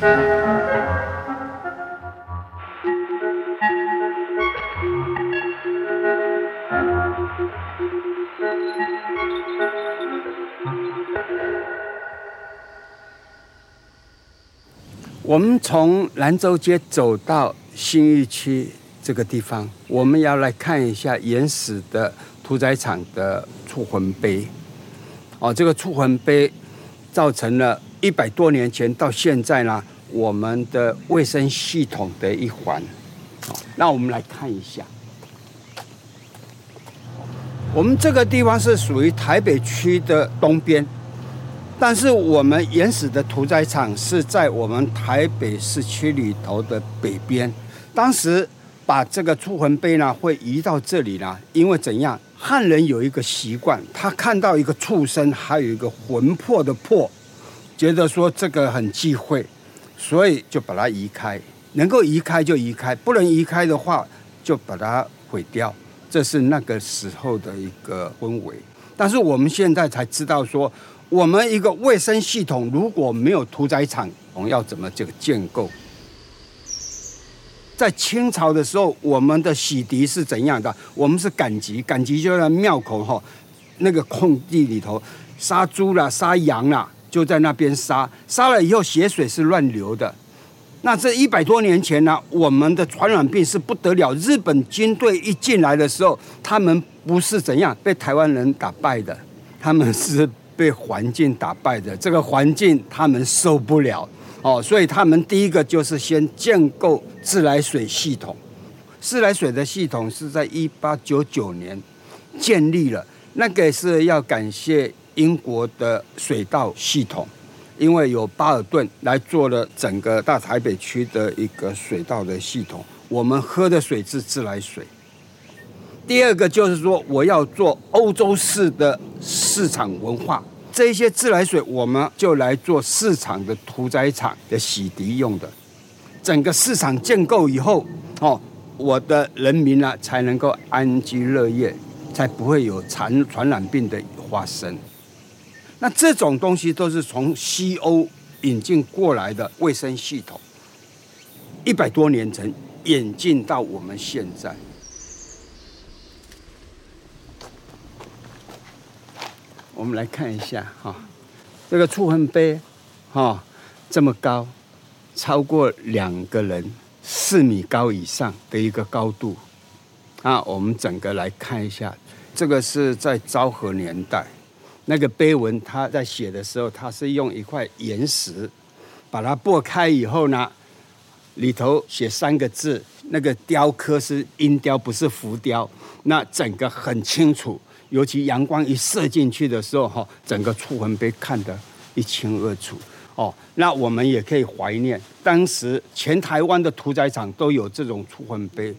我们从兰州街走到新义区这个地方，我们要来看一下原始的屠宰场的触魂碑。哦，这个触魂碑造成了一百多年前到现在呢，我们的卫生系统的一环。那我们来看一下，我们这个地方是属于台北区的东边。但是我们原始的屠宰场是在我们台北市区里头的北边。当时把这个触魂碑呢会移到这里呢，因为怎样？汉人有一个习惯，他看到一个畜生，还有一个魂魄的魄，觉得说这个很忌讳，所以就把它移开。能够移开就移开，不能移开的话就把它毁掉。这是那个时候的一个氛围。但是我们现在才知道说。我们一个卫生系统如果没有屠宰场，我们要怎么这个建构？在清朝的时候，我们的洗涤是怎样的？我们是赶集，赶集就在庙口哈，那个空地里头杀猪啦、杀羊啦，就在那边杀，杀了以后血水是乱流的。那这一百多年前呢，我们的传染病是不得了。日本军队一进来的时候，他们不是怎样被台湾人打败的，他们是。被环境打败的这个环境，他们受不了哦，所以他们第一个就是先建构自来水系统。自来水的系统是在一八九九年建立了，那个是要感谢英国的水道系统，因为有巴尔顿来做了整个大台北区的一个水道的系统，我们喝的水是自来水。第二个就是说，我要做欧洲式的市场文化，这些自来水我们就来做市场的屠宰场的洗涤用的。整个市场建构以后，哦，我的人民呢才能够安居乐业，才不会有传传染病的发生。那这种东西都是从西欧引进过来的卫生系统，一百多年前演进到我们现在。我们来看一下哈，这个触魂碑，哈，这么高，超过两个人，四米高以上的一个高度，啊，我们整个来看一下，这个是在昭和年代，那个碑文，他在写的时候，他是用一块岩石，把它剥开以后呢，里头写三个字，那个雕刻是阴雕，不是浮雕，那整个很清楚。尤其阳光一射进去的时候，哈，整个触魂碑看得一清二楚。哦，那我们也可以怀念当时全台湾的屠宰场都有这种触魂碑。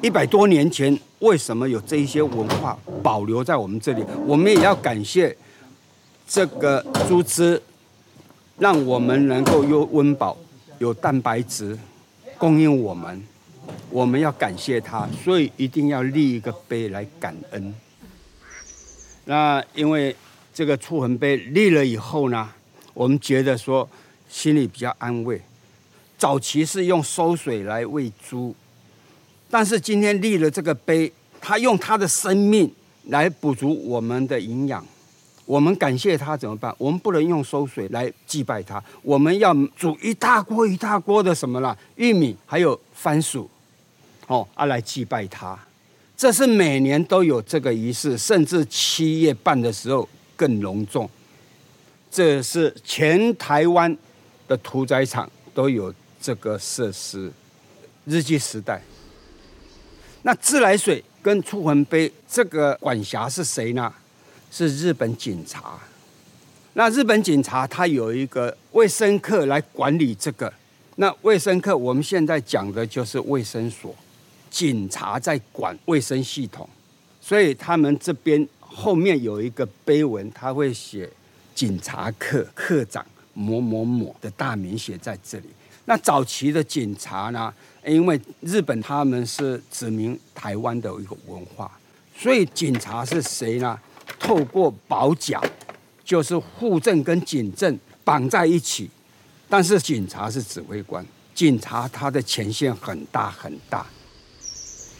一百多年前，为什么有这一些文化保留在我们这里？我们也要感谢这个猪只，让我们能够有温饱、有蛋白质供应我们。我们要感谢它，所以一定要立一个碑来感恩。那因为这个触魂碑立了以后呢，我们觉得说心里比较安慰。早期是用馊水来喂猪，但是今天立了这个碑，他用他的生命来补足我们的营养。我们感谢他怎么办？我们不能用收水来祭拜他，我们要煮一大锅一大锅的什么啦？玉米还有番薯，哦，啊来祭拜他。这是每年都有这个仪式，甚至七月半的时候更隆重。这是全台湾的屠宰场都有这个设施。日据时代，那自来水跟出魂碑这个管辖是谁呢？是日本警察。那日本警察他有一个卫生课来管理这个。那卫生课我们现在讲的就是卫生所。警察在管卫生系统，所以他们这边后面有一个碑文，他会写警察课课长某某某的大名写在这里。那早期的警察呢，因为日本他们是指明台湾的一个文化，所以警察是谁呢？透过保甲，就是户政跟警政绑在一起，但是警察是指挥官，警察他的前线很大很大，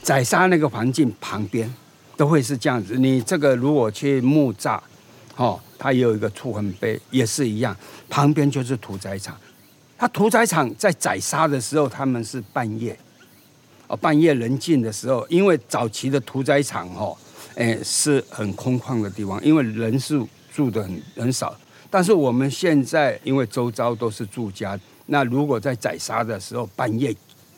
宰杀那个环境旁边都会是这样子。你这个如果去木栅，哦，它也有一个触痕碑，也是一样，旁边就是屠宰场。他屠宰场在宰杀的时候，他们是半夜，哦，半夜人静的时候，因为早期的屠宰场哦，哎，是很空旷的地方，因为人数住的很很少。但是我们现在因为周遭都是住家，那如果在宰杀的时候半夜，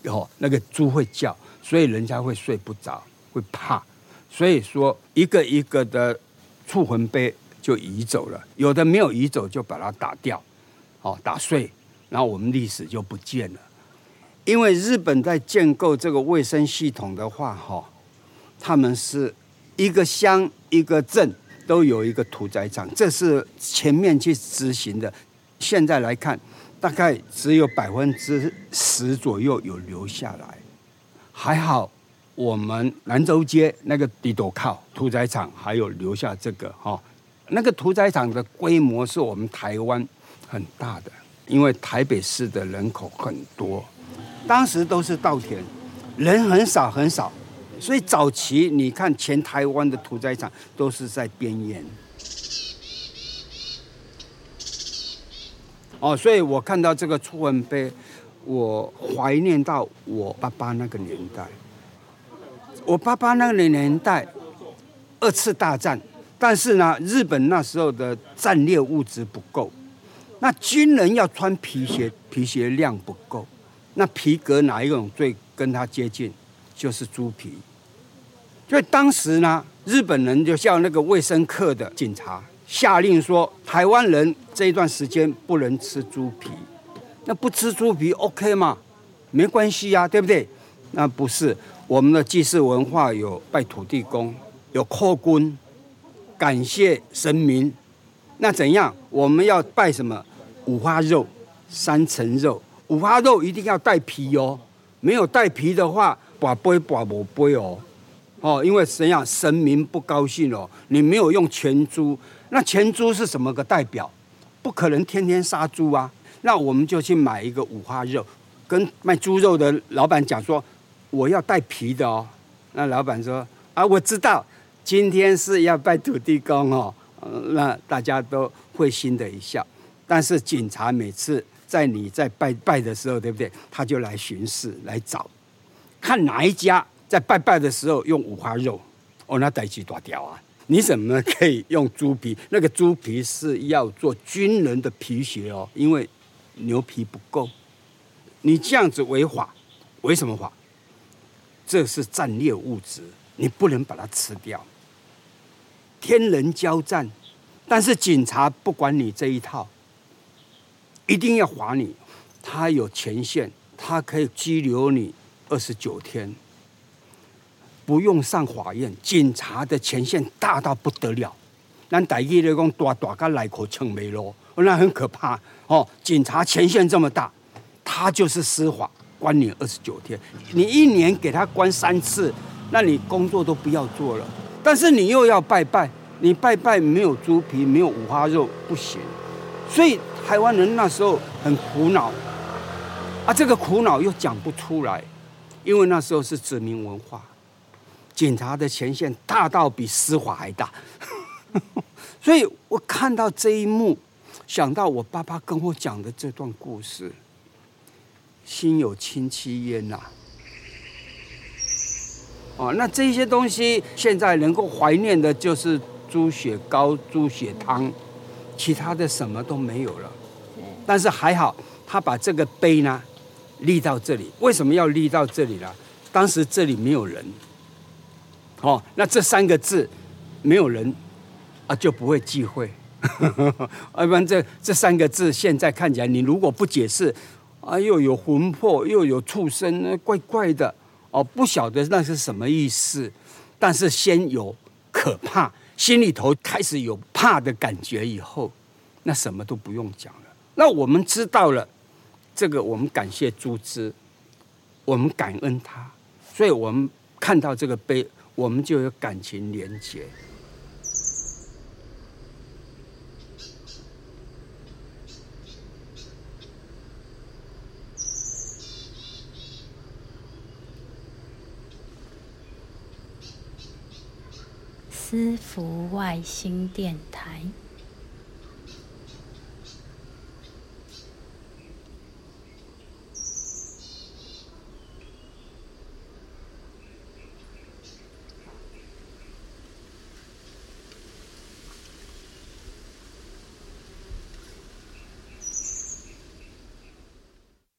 哦，那个猪会叫，所以人家会睡不着，会怕，所以说一个一个的触魂碑就移走了，有的没有移走就把它打掉，哦，打碎，然后我们历史就不见了。因为日本在建构这个卫生系统的话，哈，他们是一个乡一个镇。都有一个屠宰场，这是前面去执行的。现在来看，大概只有百分之十左右有留下来。还好，我们兰州街那个地斗靠屠宰场还有留下这个哈。那个屠宰场的规模是我们台湾很大的，因为台北市的人口很多，当时都是稻田，人很少很少。所以早期你看，全台湾的屠宰场都是在边缘。哦，所以我看到这个触痕碑，我怀念到我爸爸那个年代。我爸爸那个年代，二次大战，但是呢，日本那时候的战略物资不够，那军人要穿皮鞋，皮鞋量不够，那皮革哪一种最跟他接近？就是猪皮。所以当时呢，日本人就叫那个卫生课的警察下令说，台湾人这一段时间不能吃猪皮。那不吃猪皮 OK 吗？没关系呀，对不对？那不是，我们的祭祀文化有拜土地公，有叩关，感谢神明。那怎样？我们要拜什么？五花肉、三层肉。五花肉一定要带皮哦，没有带皮的话，跋杯跋不杯哦。哦，因为怎样，神明不高兴哦，你没有用全猪，那全猪是什么个代表？不可能天天杀猪啊，那我们就去买一个五花肉，跟卖猪肉的老板讲说，我要带皮的哦。那老板说啊，我知道，今天是要拜土地公哦，那大家都会心的一笑。但是警察每次在你在拜拜的时候，对不对？他就来巡视，来找，看哪一家。在拜拜的时候用五花肉，哦，那代志大条啊！你怎么可以用猪皮？那个猪皮是要做军人的皮鞋哦，因为牛皮不够。你这样子违法，违什么法？这是战略物资，你不能把它吃掉。天人交战，但是警察不管你这一套，一定要罚你。他有权限，他可以拘留你二十九天。不用上法院，警察的权限大到不得了。咱台语来讲，大大个来口称没咯，那很可怕哦。警察权限这么大，他就是司法，关你二十九天。你一年给他关三次，那你工作都不要做了。但是你又要拜拜，你拜拜没有猪皮，没有五花肉不行。所以台湾人那时候很苦恼，啊，这个苦恼又讲不出来，因为那时候是殖民文化。警察的前线大到比司法还大，所以我看到这一幕，想到我爸爸跟我讲的这段故事，心有戚戚焉呐。哦，那这些东西现在能够怀念的就是猪血糕、猪血汤，其他的什么都没有了。但是还好，他把这个碑呢立到这里，为什么要立到这里呢？当时这里没有人。哦，那这三个字，没有人啊就不会忌讳，要 不然这这三个字现在看起来，你如果不解释，啊又有魂魄又有畜生，那怪怪的哦，不晓得那是什么意思。但是先有可怕，心里头开始有怕的感觉以后，那什么都不用讲了。那我们知道了这个，我们感谢朱之，我们感恩他，所以我们看到这个碑。我们就有感情连结。私服外星电台。